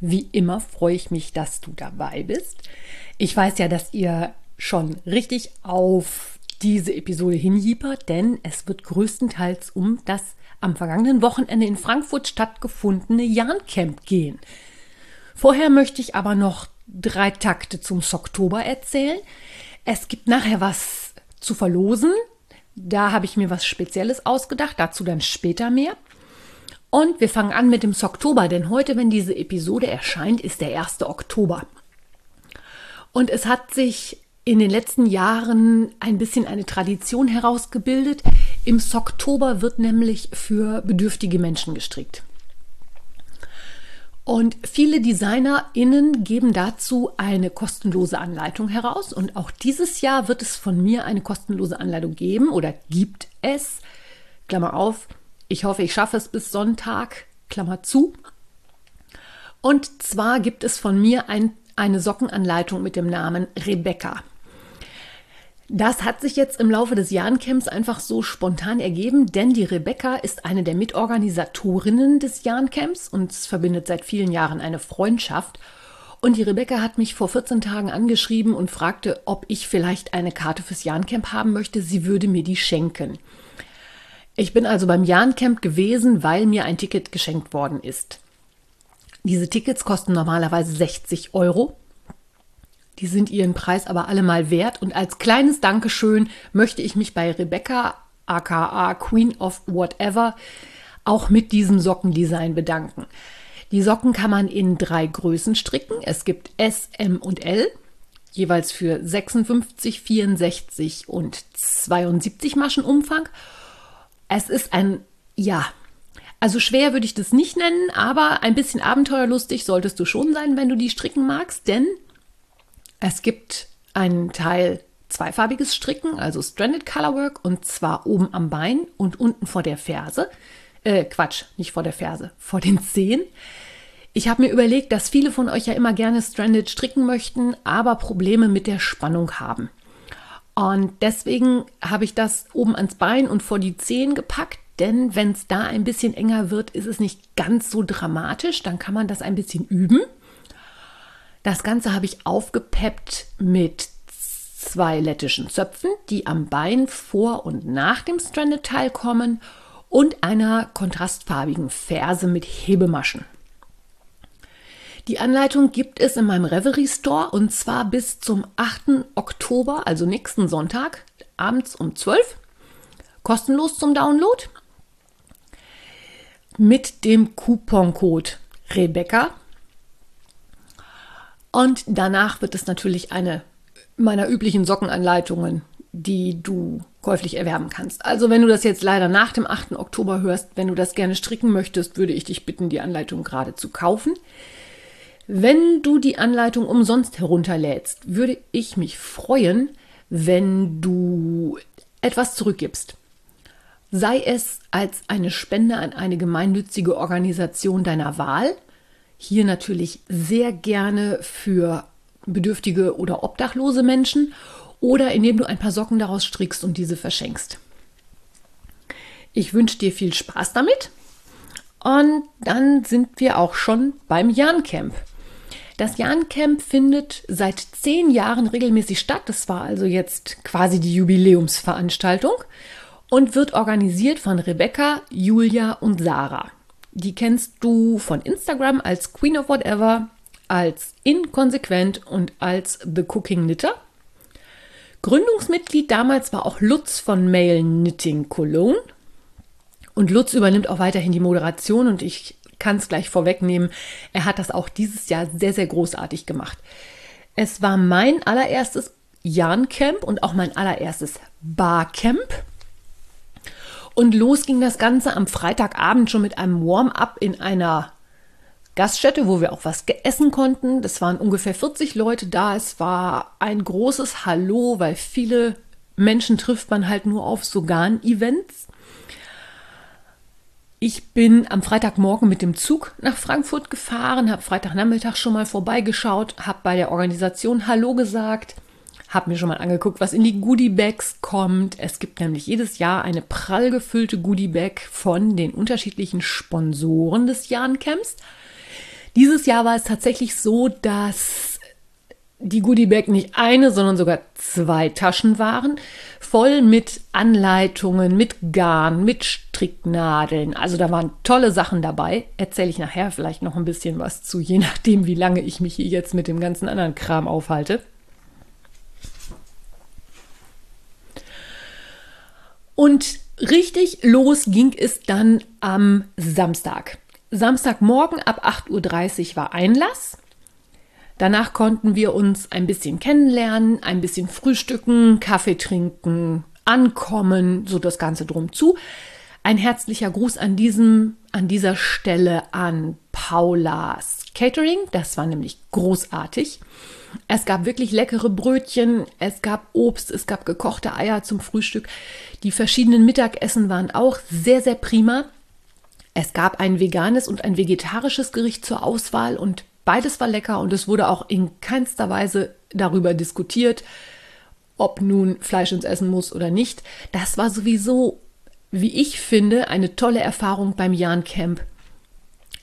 Wie immer freue ich mich, dass du dabei bist. Ich weiß ja, dass ihr schon richtig auf diese Episode hinjiepert, denn es wird größtenteils um das am vergangenen Wochenende in Frankfurt stattgefundene Jahncamp gehen. Vorher möchte ich aber noch drei Takte zum Oktober erzählen. Es gibt nachher was zu verlosen. Da habe ich mir was Spezielles ausgedacht, dazu dann später mehr. Und wir fangen an mit dem Oktober, denn heute, wenn diese Episode erscheint, ist der 1. Oktober. Und es hat sich in den letzten Jahren ein bisschen eine Tradition herausgebildet. Im Oktober wird nämlich für bedürftige Menschen gestrickt. Und viele DesignerInnen geben dazu eine kostenlose Anleitung heraus. Und auch dieses Jahr wird es von mir eine kostenlose Anleitung geben oder gibt es. Klammer auf, ich hoffe, ich schaffe es bis Sonntag, Klammer zu. Und zwar gibt es von mir ein, eine Sockenanleitung mit dem Namen Rebecca. Das hat sich jetzt im Laufe des Jahrencamps einfach so spontan ergeben, denn die Rebecca ist eine der Mitorganisatorinnen des Jahrencamps und es verbindet seit vielen Jahren eine Freundschaft. Und die Rebecca hat mich vor 14 Tagen angeschrieben und fragte, ob ich vielleicht eine Karte fürs Jahrencamp haben möchte. Sie würde mir die schenken. Ich bin also beim Jahrencamp gewesen, weil mir ein Ticket geschenkt worden ist. Diese Tickets kosten normalerweise 60 Euro. Die sind ihren Preis aber allemal wert. Und als kleines Dankeschön möchte ich mich bei Rebecca, aka Queen of Whatever, auch mit diesem Sockendesign bedanken. Die Socken kann man in drei Größen stricken. Es gibt S, M und L, jeweils für 56, 64 und 72 Maschen Umfang. Es ist ein, ja, also schwer würde ich das nicht nennen, aber ein bisschen abenteuerlustig solltest du schon sein, wenn du die stricken magst, denn es gibt einen Teil zweifarbiges Stricken, also Stranded Colorwork, und zwar oben am Bein und unten vor der Ferse. Äh, Quatsch, nicht vor der Ferse, vor den Zehen. Ich habe mir überlegt, dass viele von euch ja immer gerne Stranded stricken möchten, aber Probleme mit der Spannung haben. Und deswegen habe ich das oben ans Bein und vor die Zehen gepackt, denn wenn es da ein bisschen enger wird, ist es nicht ganz so dramatisch. Dann kann man das ein bisschen üben. Das Ganze habe ich aufgepeppt mit zwei lettischen Zöpfen, die am Bein vor und nach dem Stranded-Teil kommen und einer kontrastfarbigen Ferse mit Hebemaschen. Die Anleitung gibt es in meinem Reverie Store und zwar bis zum 8. Oktober, also nächsten Sonntag, abends um 12. Kostenlos zum Download. Mit dem Couponcode Rebecca und danach wird es natürlich eine meiner üblichen Sockenanleitungen, die du käuflich erwerben kannst. Also wenn du das jetzt leider nach dem 8. Oktober hörst, wenn du das gerne stricken möchtest, würde ich dich bitten, die Anleitung gerade zu kaufen. Wenn du die Anleitung umsonst herunterlädst, würde ich mich freuen, wenn du etwas zurückgibst. Sei es als eine Spende an eine gemeinnützige Organisation deiner Wahl, hier natürlich sehr gerne für bedürftige oder obdachlose Menschen oder indem du ein paar Socken daraus strickst und diese verschenkst. Ich wünsche dir viel Spaß damit. Und dann sind wir auch schon beim Jahrencamp. Das Jahrencamp findet seit zehn Jahren regelmäßig statt. Das war also jetzt quasi die Jubiläumsveranstaltung und wird organisiert von Rebecca, Julia und Sarah. Die kennst du von Instagram als Queen of Whatever, als Inkonsequent und als The Cooking Knitter. Gründungsmitglied damals war auch Lutz von Mail Knitting Cologne. Und Lutz übernimmt auch weiterhin die Moderation und ich kann es gleich vorwegnehmen. Er hat das auch dieses Jahr sehr, sehr großartig gemacht. Es war mein allererstes Jahrencamp und auch mein allererstes Barcamp. Und los ging das Ganze am Freitagabend schon mit einem Warm-up in einer Gaststätte, wo wir auch was essen konnten. Das waren ungefähr 40 Leute da. Es war ein großes Hallo, weil viele Menschen trifft man halt nur auf so Garn-Events. Ich bin am Freitagmorgen mit dem Zug nach Frankfurt gefahren, habe Freitagnachmittag schon mal vorbeigeschaut, habe bei der Organisation Hallo gesagt, habe mir schon mal angeguckt, was in die Goodie-Bags kommt. Es gibt nämlich jedes Jahr eine prall gefüllte Goodie-Bag von den unterschiedlichen Sponsoren des Jahrencamps. Dieses Jahr war es tatsächlich so, dass die Goodiebag nicht eine, sondern sogar zwei Taschen waren, voll mit Anleitungen, mit Garn, mit Stricknadeln. Also da waren tolle Sachen dabei. Erzähle ich nachher vielleicht noch ein bisschen was zu, je nachdem, wie lange ich mich hier jetzt mit dem ganzen anderen Kram aufhalte. Und richtig los ging es dann am Samstag. Samstagmorgen ab 8.30 Uhr war Einlass. Danach konnten wir uns ein bisschen kennenlernen, ein bisschen frühstücken, Kaffee trinken, ankommen, so das Ganze drum zu. Ein herzlicher Gruß an diesem, an dieser Stelle an Paulas Catering. Das war nämlich großartig. Es gab wirklich leckere Brötchen, es gab Obst, es gab gekochte Eier zum Frühstück. Die verschiedenen Mittagessen waren auch sehr, sehr prima. Es gab ein veganes und ein vegetarisches Gericht zur Auswahl und Beides war lecker und es wurde auch in keinster Weise darüber diskutiert, ob nun Fleisch ins Essen muss oder nicht. Das war sowieso, wie ich finde, eine tolle Erfahrung beim Jan Camp.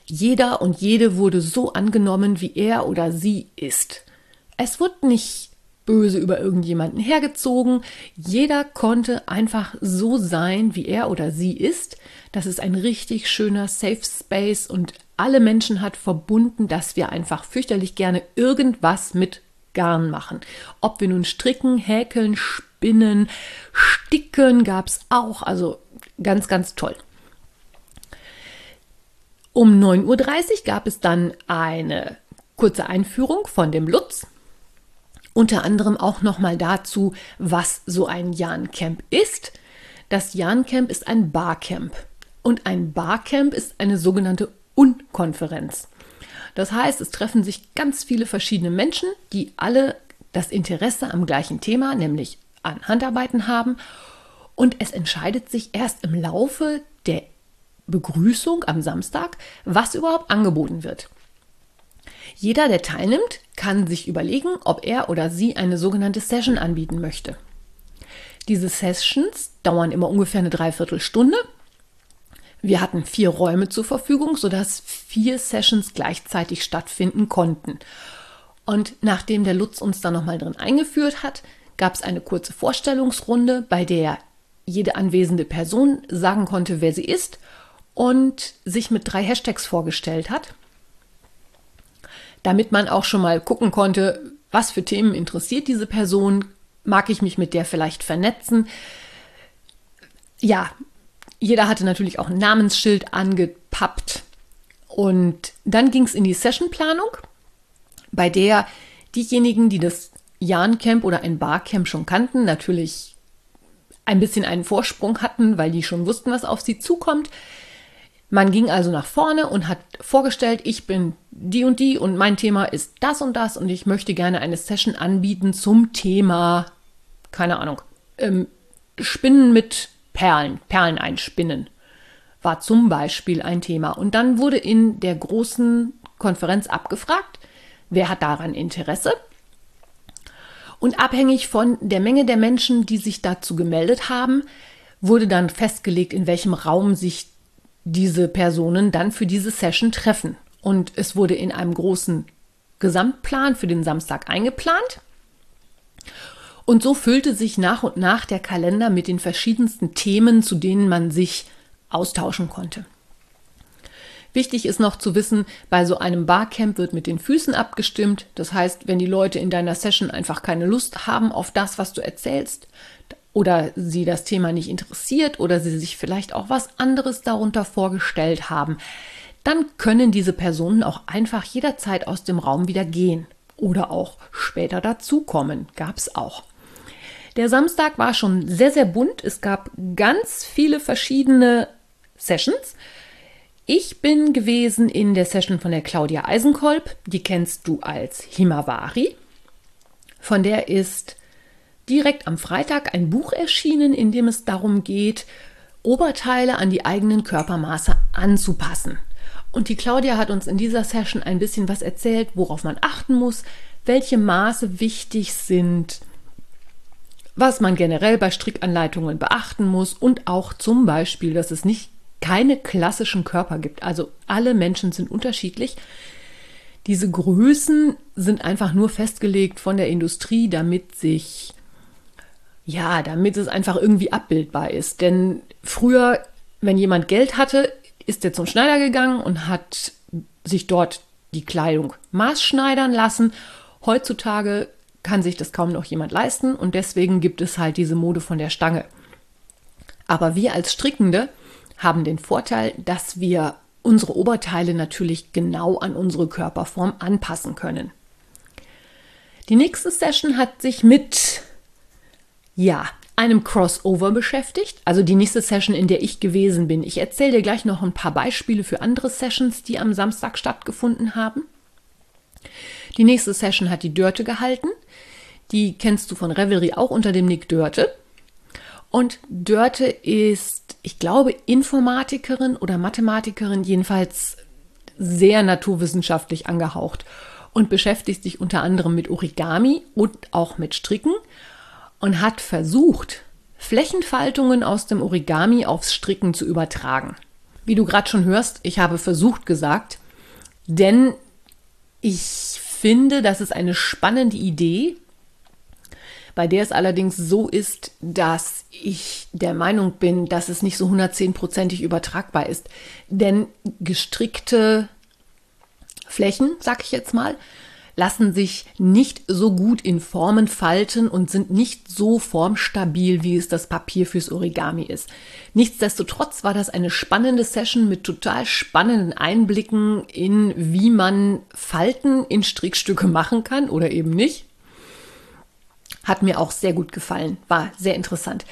Jeder und jede wurde so angenommen, wie er oder sie ist. Es wurde nicht böse über irgendjemanden hergezogen. Jeder konnte einfach so sein, wie er oder sie ist. Das ist ein richtig schöner Safe Space und alle Menschen hat verbunden, dass wir einfach fürchterlich gerne irgendwas mit Garn machen. Ob wir nun stricken, häkeln, spinnen, sticken gab es auch. Also ganz, ganz toll. Um 9.30 Uhr gab es dann eine kurze Einführung von dem Lutz. Unter anderem auch nochmal dazu, was so ein Jan-Camp ist. Das Jan-Camp ist ein Barcamp. Und ein Barcamp ist eine sogenannte Unkonferenz. Das heißt, es treffen sich ganz viele verschiedene Menschen, die alle das Interesse am gleichen Thema, nämlich an Handarbeiten haben. Und es entscheidet sich erst im Laufe der Begrüßung am Samstag, was überhaupt angeboten wird. Jeder, der teilnimmt, kann sich überlegen, ob er oder sie eine sogenannte Session anbieten möchte. Diese Sessions dauern immer ungefähr eine Dreiviertelstunde wir hatten vier Räume zur Verfügung, sodass vier Sessions gleichzeitig stattfinden konnten. Und nachdem der Lutz uns da nochmal drin eingeführt hat, gab es eine kurze Vorstellungsrunde, bei der jede anwesende Person sagen konnte, wer sie ist und sich mit drei Hashtags vorgestellt hat, damit man auch schon mal gucken konnte, was für Themen interessiert diese Person, mag ich mich mit der vielleicht vernetzen. Ja, jeder hatte natürlich auch ein Namensschild angepappt. Und dann ging es in die Sessionplanung, bei der diejenigen, die das Jahrencamp oder ein Barcamp schon kannten, natürlich ein bisschen einen Vorsprung hatten, weil die schon wussten, was auf sie zukommt. Man ging also nach vorne und hat vorgestellt, ich bin die und die und mein Thema ist das und das und ich möchte gerne eine Session anbieten zum Thema, keine Ahnung, ähm, Spinnen mit Perlen, Perlen einspinnen, war zum Beispiel ein Thema. Und dann wurde in der großen Konferenz abgefragt, wer hat daran Interesse. Und abhängig von der Menge der Menschen, die sich dazu gemeldet haben, wurde dann festgelegt, in welchem Raum sich diese Personen dann für diese Session treffen. Und es wurde in einem großen Gesamtplan für den Samstag eingeplant. Und so füllte sich nach und nach der Kalender mit den verschiedensten Themen, zu denen man sich austauschen konnte. Wichtig ist noch zu wissen, bei so einem Barcamp wird mit den Füßen abgestimmt. Das heißt, wenn die Leute in deiner Session einfach keine Lust haben auf das, was du erzählst, oder sie das Thema nicht interessiert oder sie sich vielleicht auch was anderes darunter vorgestellt haben, dann können diese Personen auch einfach jederzeit aus dem Raum wieder gehen oder auch später dazukommen. Gab es auch. Der Samstag war schon sehr, sehr bunt. Es gab ganz viele verschiedene Sessions. Ich bin gewesen in der Session von der Claudia Eisenkolb. Die kennst du als Himawari. Von der ist direkt am Freitag ein Buch erschienen, in dem es darum geht, Oberteile an die eigenen Körpermaße anzupassen. Und die Claudia hat uns in dieser Session ein bisschen was erzählt, worauf man achten muss, welche Maße wichtig sind, was man generell bei Strickanleitungen beachten muss und auch zum Beispiel, dass es nicht keine klassischen Körper gibt. Also alle Menschen sind unterschiedlich. Diese Größen sind einfach nur festgelegt von der Industrie, damit sich ja, damit es einfach irgendwie abbildbar ist. Denn früher, wenn jemand Geld hatte, ist er zum Schneider gegangen und hat sich dort die Kleidung maßschneidern lassen. Heutzutage kann sich das kaum noch jemand leisten und deswegen gibt es halt diese Mode von der Stange. Aber wir als Strickende haben den Vorteil, dass wir unsere Oberteile natürlich genau an unsere Körperform anpassen können. Die nächste Session hat sich mit ja, einem Crossover beschäftigt, also die nächste Session, in der ich gewesen bin. Ich erzähle dir gleich noch ein paar Beispiele für andere Sessions, die am Samstag stattgefunden haben. Die nächste Session hat die Dörte gehalten. Die kennst du von Revelry auch unter dem Nick Dörte. Und Dörte ist, ich glaube, Informatikerin oder Mathematikerin, jedenfalls sehr naturwissenschaftlich angehaucht und beschäftigt sich unter anderem mit Origami und auch mit Stricken und hat versucht, Flächenfaltungen aus dem Origami aufs Stricken zu übertragen. Wie du gerade schon hörst, ich habe versucht gesagt, denn ich finde, das ist eine spannende Idee, bei der es allerdings so ist, dass ich der Meinung bin, dass es nicht so 110%ig übertragbar ist. Denn gestrickte Flächen, sag ich jetzt mal, lassen sich nicht so gut in Formen falten und sind nicht so formstabil, wie es das Papier fürs Origami ist. Nichtsdestotrotz war das eine spannende Session mit total spannenden Einblicken in, wie man Falten in Strickstücke machen kann oder eben nicht. Hat mir auch sehr gut gefallen, war sehr interessant.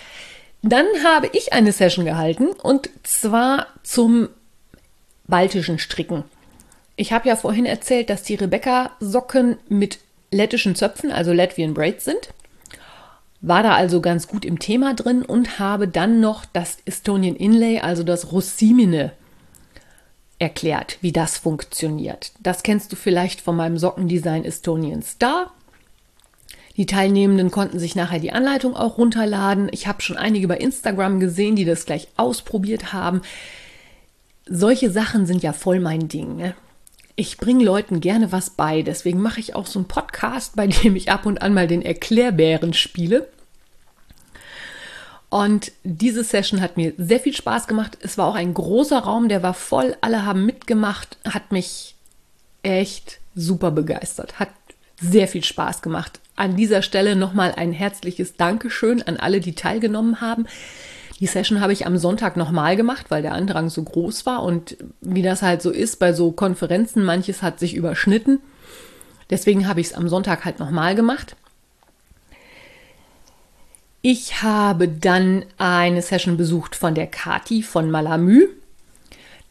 Dann habe ich eine Session gehalten und zwar zum baltischen Stricken. Ich habe ja vorhin erzählt, dass die Rebecca-Socken mit lettischen Zöpfen, also Latvian Braids sind. War da also ganz gut im Thema drin und habe dann noch das Estonian Inlay, also das Rossimine, erklärt, wie das funktioniert. Das kennst du vielleicht von meinem Sockendesign Estonian Star. Die Teilnehmenden konnten sich nachher die Anleitung auch runterladen. Ich habe schon einige bei Instagram gesehen, die das gleich ausprobiert haben. Solche Sachen sind ja voll mein Ding. Ne? ich bringe Leuten gerne was bei. Deswegen mache ich auch so einen Podcast, bei dem ich ab und an mal den Erklärbären spiele. Und diese Session hat mir sehr viel Spaß gemacht. Es war auch ein großer Raum, der war voll. Alle haben mitgemacht, hat mich echt super begeistert. Hat sehr viel Spaß gemacht. An dieser Stelle nochmal ein herzliches Dankeschön an alle, die teilgenommen haben. Die Session habe ich am Sonntag nochmal gemacht, weil der Andrang so groß war und wie das halt so ist bei so Konferenzen, manches hat sich überschnitten. Deswegen habe ich es am Sonntag halt nochmal gemacht. Ich habe dann eine Session besucht von der Kati von Malamü.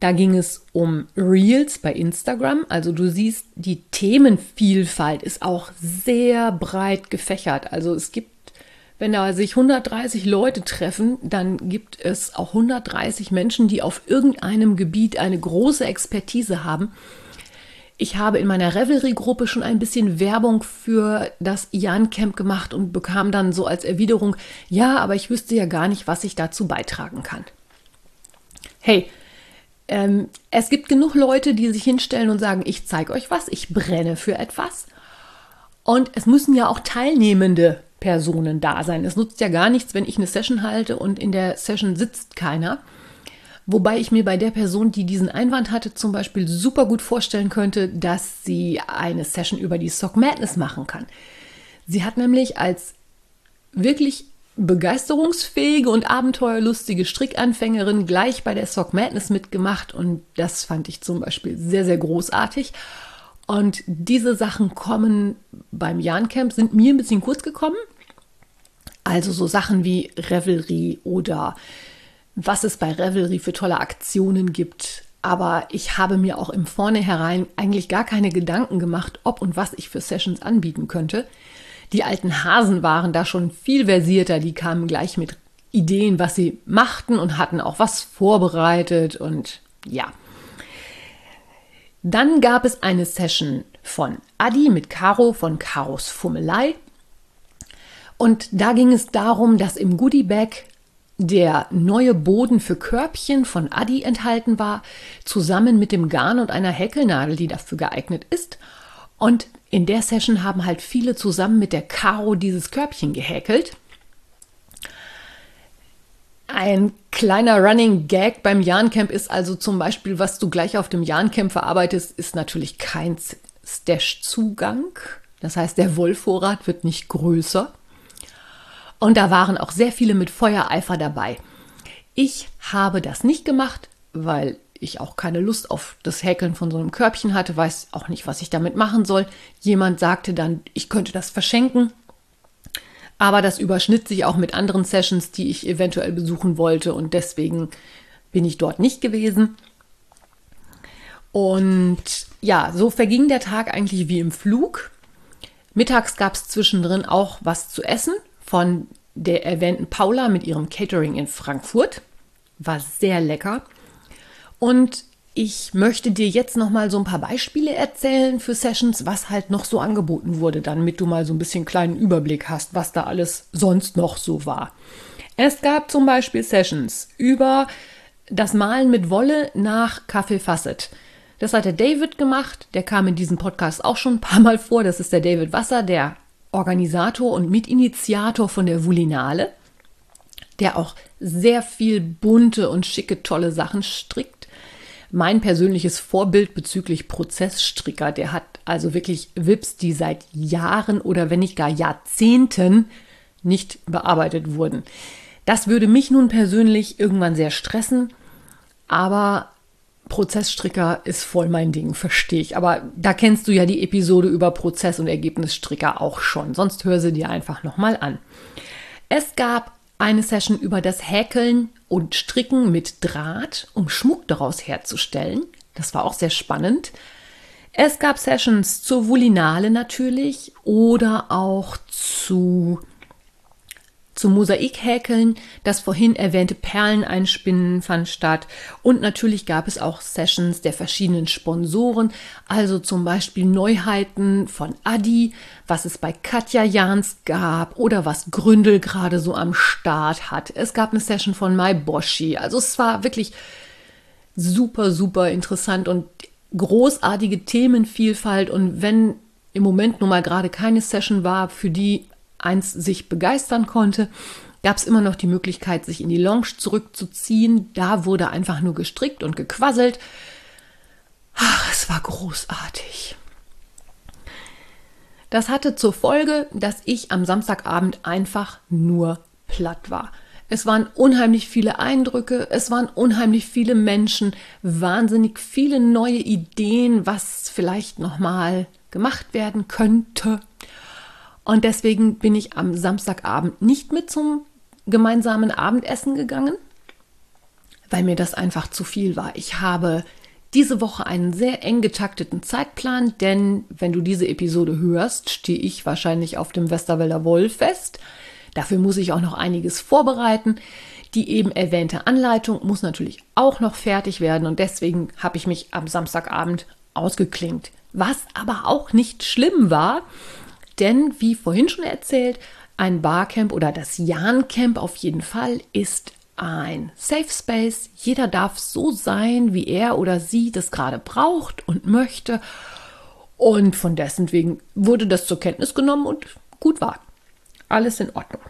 Da ging es um Reels bei Instagram. Also du siehst, die Themenvielfalt ist auch sehr breit gefächert. Also es gibt wenn da sich 130 Leute treffen, dann gibt es auch 130 Menschen, die auf irgendeinem Gebiet eine große Expertise haben. Ich habe in meiner Revelry-Gruppe schon ein bisschen Werbung für das Ian Camp gemacht und bekam dann so als Erwiderung, ja, aber ich wüsste ja gar nicht, was ich dazu beitragen kann. Hey, ähm, es gibt genug Leute, die sich hinstellen und sagen, ich zeige euch was, ich brenne für etwas. Und es müssen ja auch Teilnehmende Personen da sein. Es nutzt ja gar nichts, wenn ich eine Session halte und in der Session sitzt keiner. Wobei ich mir bei der Person, die diesen Einwand hatte, zum Beispiel super gut vorstellen könnte, dass sie eine Session über die Sock Madness machen kann. Sie hat nämlich als wirklich begeisterungsfähige und abenteuerlustige Strickanfängerin gleich bei der Sock Madness mitgemacht und das fand ich zum Beispiel sehr, sehr großartig. Und diese Sachen kommen beim Jan Camp, sind mir ein bisschen kurz gekommen. Also so Sachen wie Revelry oder was es bei Revelry für tolle Aktionen gibt. aber ich habe mir auch im Vornherein eigentlich gar keine Gedanken gemacht, ob und was ich für Sessions anbieten könnte. Die alten Hasen waren da schon viel versierter, die kamen gleich mit Ideen, was sie machten und hatten auch was vorbereitet und ja. Dann gab es eine Session von Adi mit Caro von Caros Fummelei. Und da ging es darum, dass im Goodie Bag der neue Boden für Körbchen von Adi enthalten war, zusammen mit dem Garn und einer Häkelnadel, die dafür geeignet ist. Und in der Session haben halt viele zusammen mit der Caro dieses Körbchen gehäkelt. Ein kleiner Running Gag beim Jahrencamp ist also zum Beispiel, was du gleich auf dem Jahrencamp verarbeitest, ist natürlich kein Stash-Zugang. Das heißt, der Wollvorrat wird nicht größer. Und da waren auch sehr viele mit Feuereifer dabei. Ich habe das nicht gemacht, weil ich auch keine Lust auf das Häkeln von so einem Körbchen hatte, weiß auch nicht, was ich damit machen soll. Jemand sagte dann, ich könnte das verschenken. Aber das überschnitt sich auch mit anderen Sessions, die ich eventuell besuchen wollte und deswegen bin ich dort nicht gewesen. Und ja, so verging der Tag eigentlich wie im Flug. Mittags gab es zwischendrin auch was zu essen von der erwähnten Paula mit ihrem Catering in Frankfurt. War sehr lecker. Und ich möchte dir jetzt noch mal so ein paar Beispiele erzählen für Sessions, was halt noch so angeboten wurde, damit du mal so ein bisschen kleinen Überblick hast, was da alles sonst noch so war. Es gab zum Beispiel Sessions über das Malen mit Wolle nach Kaffee Fasset. Das hat der David gemacht, der kam in diesem Podcast auch schon ein paar Mal vor. Das ist der David Wasser, der Organisator und Mitinitiator von der Vulinale, der auch sehr viel bunte und schicke, tolle Sachen strickt. Mein persönliches Vorbild bezüglich Prozessstricker, der hat also wirklich Wips, die seit Jahren oder wenn nicht gar Jahrzehnten nicht bearbeitet wurden. Das würde mich nun persönlich irgendwann sehr stressen, aber Prozessstricker ist voll mein Ding, verstehe ich. Aber da kennst du ja die Episode über Prozess- und Ergebnisstricker auch schon. Sonst hör sie dir einfach nochmal an. Es gab eine Session über das Häkeln und Stricken mit Draht, um Schmuck daraus herzustellen. Das war auch sehr spannend. Es gab Sessions zur Vulinale natürlich oder auch zu zum Mosaikhäkeln, das vorhin erwähnte Perleneinspinnen fand statt. Und natürlich gab es auch Sessions der verschiedenen Sponsoren, also zum Beispiel Neuheiten von Adi, was es bei Katja Jans gab oder was Gründel gerade so am Start hat. Es gab eine Session von Mai Boshi, also es war wirklich super, super interessant und großartige Themenvielfalt. Und wenn im Moment nun mal gerade keine Session war, für die eins sich begeistern konnte, gab es immer noch die Möglichkeit, sich in die Lounge zurückzuziehen. Da wurde einfach nur gestrickt und gequasselt. Ach, es war großartig. Das hatte zur Folge, dass ich am Samstagabend einfach nur platt war. Es waren unheimlich viele Eindrücke, es waren unheimlich viele Menschen, wahnsinnig viele neue Ideen, was vielleicht noch mal gemacht werden könnte. Und deswegen bin ich am Samstagabend nicht mit zum gemeinsamen Abendessen gegangen, weil mir das einfach zu viel war. Ich habe diese Woche einen sehr eng getakteten Zeitplan, denn wenn du diese Episode hörst, stehe ich wahrscheinlich auf dem Westerwälder Wollfest. Dafür muss ich auch noch einiges vorbereiten. Die eben erwähnte Anleitung muss natürlich auch noch fertig werden und deswegen habe ich mich am Samstagabend ausgeklinkt. Was aber auch nicht schlimm war, denn wie vorhin schon erzählt, ein Barcamp oder das Jahrencamp auf jeden Fall ist ein Safe Space. Jeder darf so sein, wie er oder sie das gerade braucht und möchte. Und von dessen wegen wurde das zur Kenntnis genommen und gut war. Alles in Ordnung.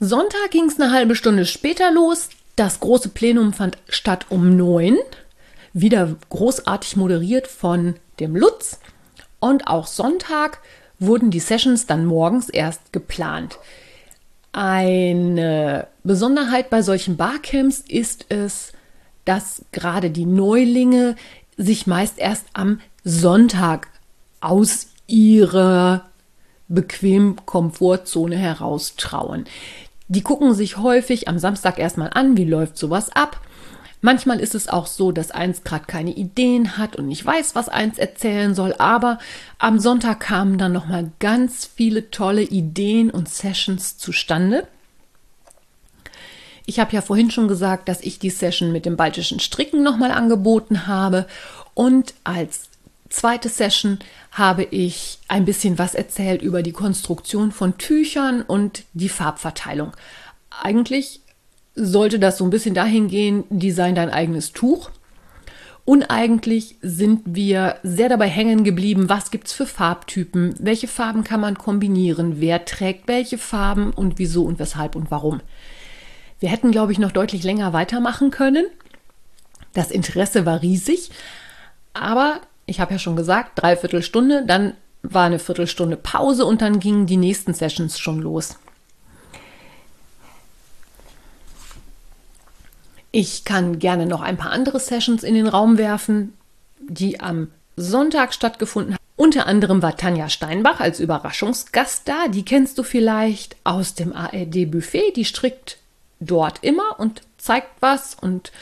Sonntag ging es eine halbe Stunde später los. Das große Plenum fand statt um neun. Wieder großartig moderiert von dem Lutz. Und auch Sonntag wurden die Sessions dann morgens erst geplant. Eine Besonderheit bei solchen Barcamps ist es, dass gerade die Neulinge sich meist erst am Sonntag aus ihrer bequemen Komfortzone heraustrauen. Die gucken sich häufig am Samstag erstmal an, wie läuft sowas ab Manchmal ist es auch so, dass eins gerade keine Ideen hat und nicht weiß, was eins erzählen soll, aber am Sonntag kamen dann noch mal ganz viele tolle Ideen und Sessions zustande. Ich habe ja vorhin schon gesagt, dass ich die Session mit dem baltischen Stricken noch mal angeboten habe und als zweite Session habe ich ein bisschen was erzählt über die Konstruktion von Tüchern und die Farbverteilung. Eigentlich sollte das so ein bisschen dahin gehen, design dein eigenes Tuch. Und eigentlich sind wir sehr dabei hängen geblieben, was gibt es für Farbtypen, welche Farben kann man kombinieren, wer trägt welche Farben und wieso und weshalb und warum. Wir hätten, glaube ich, noch deutlich länger weitermachen können. Das Interesse war riesig, aber ich habe ja schon gesagt, dreiviertel Stunde, dann war eine Viertelstunde Pause und dann gingen die nächsten Sessions schon los. Ich kann gerne noch ein paar andere Sessions in den Raum werfen, die am Sonntag stattgefunden haben. Unter anderem war Tanja Steinbach als Überraschungsgast da. Die kennst du vielleicht aus dem ARD-Buffet. Die strickt dort immer und zeigt was und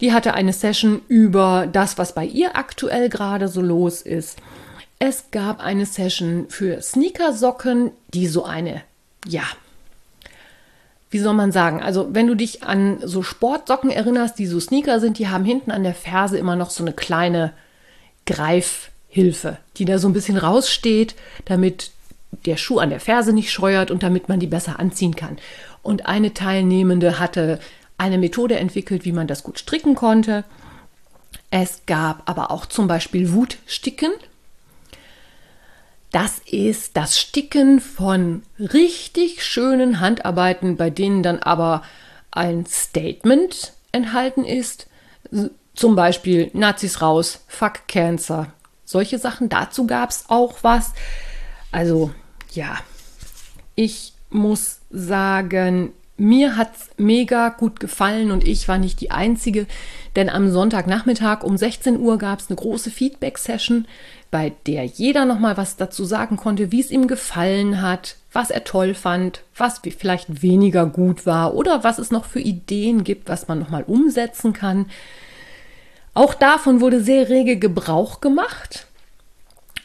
die hatte eine Session über das, was bei ihr aktuell gerade so los ist. Es gab eine Session für Sneakersocken, die so eine, ja, wie soll man sagen, also wenn du dich an so Sportsocken erinnerst, die so Sneaker sind, die haben hinten an der Ferse immer noch so eine kleine Greifhilfe, die da so ein bisschen raussteht, damit der Schuh an der Ferse nicht scheuert und damit man die besser anziehen kann. Und eine Teilnehmende hatte eine Methode entwickelt, wie man das gut stricken konnte. Es gab aber auch zum Beispiel Wutsticken. Das ist das Sticken von richtig schönen Handarbeiten, bei denen dann aber ein Statement enthalten ist. Zum Beispiel Nazis raus, fuck Cancer. Solche Sachen. Dazu gab es auch was. Also ja, ich muss sagen, mir hat es mega gut gefallen und ich war nicht die Einzige, denn am Sonntagnachmittag um 16 Uhr gab es eine große Feedback-Session, bei der jeder nochmal was dazu sagen konnte, wie es ihm gefallen hat, was er toll fand, was vielleicht weniger gut war oder was es noch für Ideen gibt, was man nochmal umsetzen kann. Auch davon wurde sehr rege Gebrauch gemacht.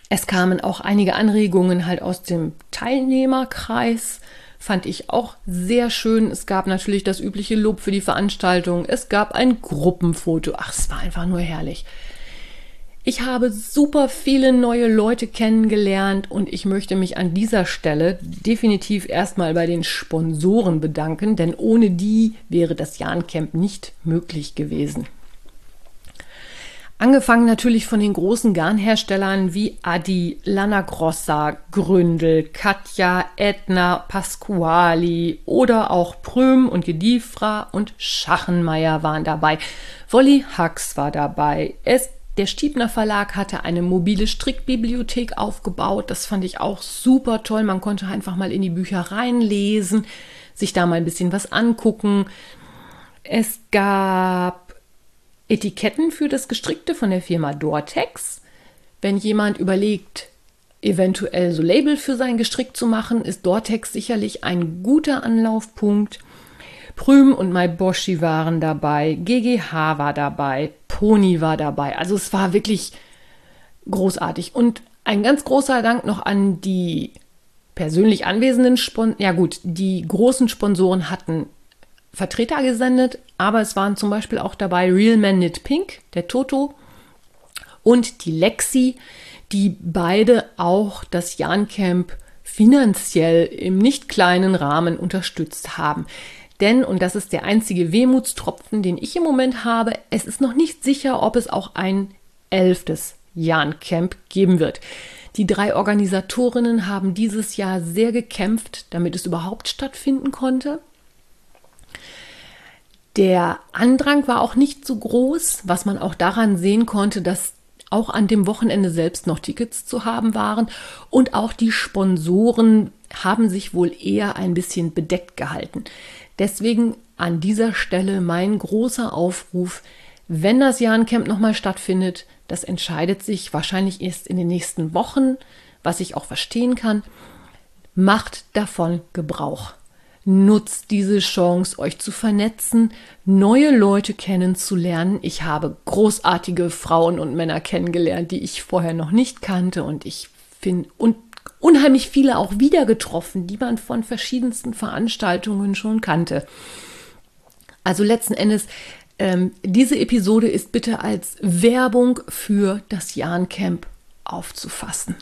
Es kamen auch einige Anregungen halt aus dem Teilnehmerkreis fand ich auch sehr schön. Es gab natürlich das übliche Lob für die Veranstaltung. Es gab ein Gruppenfoto. Ach, es war einfach nur herrlich. Ich habe super viele neue Leute kennengelernt und ich möchte mich an dieser Stelle definitiv erstmal bei den Sponsoren bedanken, denn ohne die wäre das Jahn-Camp nicht möglich gewesen. Angefangen natürlich von den großen Garnherstellern wie Adi, Lana Grossa, Gründel, Katja, Edna, Pasquali oder auch Prüm und Gediefra und Schachenmeier waren dabei. Wolli Hux war dabei. Es, der Stiebner Verlag hatte eine mobile Strickbibliothek aufgebaut. Das fand ich auch super toll. Man konnte einfach mal in die Bücher reinlesen, sich da mal ein bisschen was angucken. Es gab Etiketten für das Gestrickte von der Firma Dortex. Wenn jemand überlegt, eventuell so Label für sein Gestrick zu machen, ist Dortex sicherlich ein guter Anlaufpunkt. Prüm und Maiboshi waren dabei, GGH war dabei, Pony war dabei. Also es war wirklich großartig. Und ein ganz großer Dank noch an die persönlich anwesenden Sponsoren. Ja gut, die großen Sponsoren hatten Vertreter gesendet, aber es waren zum Beispiel auch dabei Real Man Knit Pink, der Toto und die Lexi, die beide auch das Jan Camp finanziell im nicht kleinen Rahmen unterstützt haben. Denn, und das ist der einzige Wehmutstropfen, den ich im Moment habe, es ist noch nicht sicher, ob es auch ein elftes Jan Camp geben wird. Die drei Organisatorinnen haben dieses Jahr sehr gekämpft, damit es überhaupt stattfinden konnte. Der Andrang war auch nicht so groß, was man auch daran sehen konnte, dass auch an dem Wochenende selbst noch Tickets zu haben waren und auch die Sponsoren haben sich wohl eher ein bisschen bedeckt gehalten. Deswegen an dieser Stelle mein großer Aufruf, wenn das Jahrencamp nochmal stattfindet, das entscheidet sich wahrscheinlich erst in den nächsten Wochen, was ich auch verstehen kann, macht davon Gebrauch. Nutzt diese Chance, euch zu vernetzen, neue Leute kennenzulernen. Ich habe großartige Frauen und Männer kennengelernt, die ich vorher noch nicht kannte und ich finde und unheimlich viele auch wieder getroffen, die man von verschiedensten Veranstaltungen schon kannte. Also letzten Endes, ähm, diese Episode ist bitte als Werbung für das Jahn-Camp aufzufassen.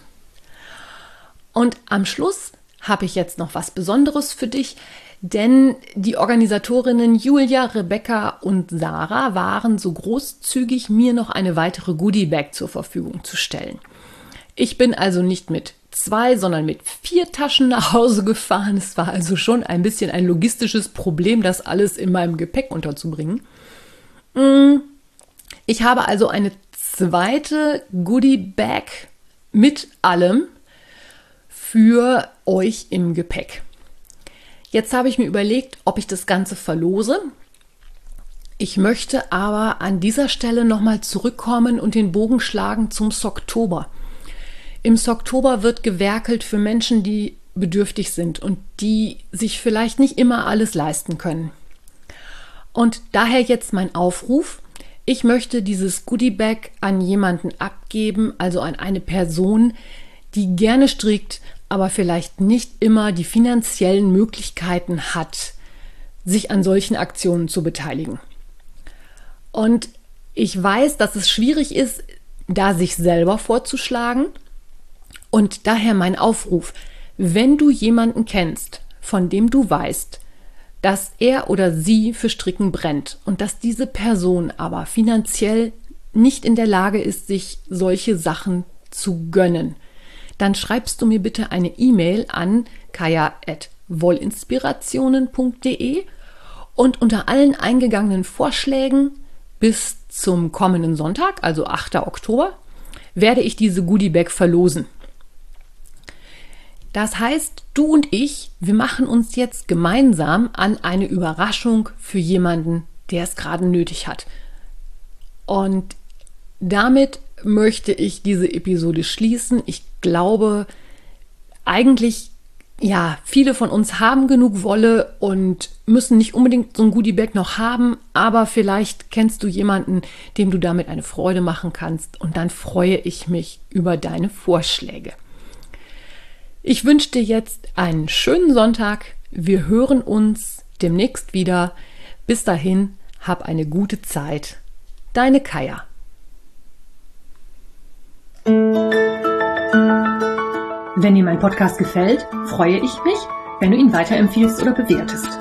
Und am Schluss habe ich jetzt noch was Besonderes für dich, denn die Organisatorinnen Julia, Rebecca und Sarah waren so großzügig, mir noch eine weitere Goodie-Bag zur Verfügung zu stellen. Ich bin also nicht mit zwei, sondern mit vier Taschen nach Hause gefahren. Es war also schon ein bisschen ein logistisches Problem, das alles in meinem Gepäck unterzubringen. Mm, ich habe also eine zweite Goodie-Bag mit allem für euch im Gepäck. Jetzt habe ich mir überlegt, ob ich das Ganze verlose. Ich möchte aber an dieser Stelle nochmal zurückkommen und den Bogen schlagen zum Oktober. Im Oktober wird gewerkelt für Menschen, die bedürftig sind und die sich vielleicht nicht immer alles leisten können. Und daher jetzt mein Aufruf. Ich möchte dieses Goodiebag an jemanden abgeben, also an eine Person, die gerne strickt, aber vielleicht nicht immer die finanziellen Möglichkeiten hat, sich an solchen Aktionen zu beteiligen. Und ich weiß, dass es schwierig ist, da sich selber vorzuschlagen. Und daher mein Aufruf, wenn du jemanden kennst, von dem du weißt, dass er oder sie für Stricken brennt und dass diese Person aber finanziell nicht in der Lage ist, sich solche Sachen zu gönnen, dann schreibst du mir bitte eine E-Mail an kaya.wollinspirationen.de und unter allen eingegangenen Vorschlägen bis zum kommenden Sonntag, also 8. Oktober, werde ich diese Goodiebag verlosen. Das heißt, du und ich, wir machen uns jetzt gemeinsam an eine Überraschung für jemanden, der es gerade nötig hat. Und damit möchte ich diese Episode schließen. Ich glaube, eigentlich, ja, viele von uns haben genug Wolle und müssen nicht unbedingt so ein Goodie-Bag noch haben, aber vielleicht kennst du jemanden, dem du damit eine Freude machen kannst und dann freue ich mich über deine Vorschläge. Ich wünsche dir jetzt einen schönen Sonntag. Wir hören uns demnächst wieder. Bis dahin, hab eine gute Zeit. Deine Kaya. Wenn dir mein Podcast gefällt, freue ich mich, wenn du ihn weiterempfiehlst oder bewertest.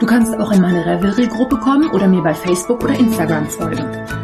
Du kannst auch in meine Revelry-Gruppe kommen oder mir bei Facebook oder Instagram folgen.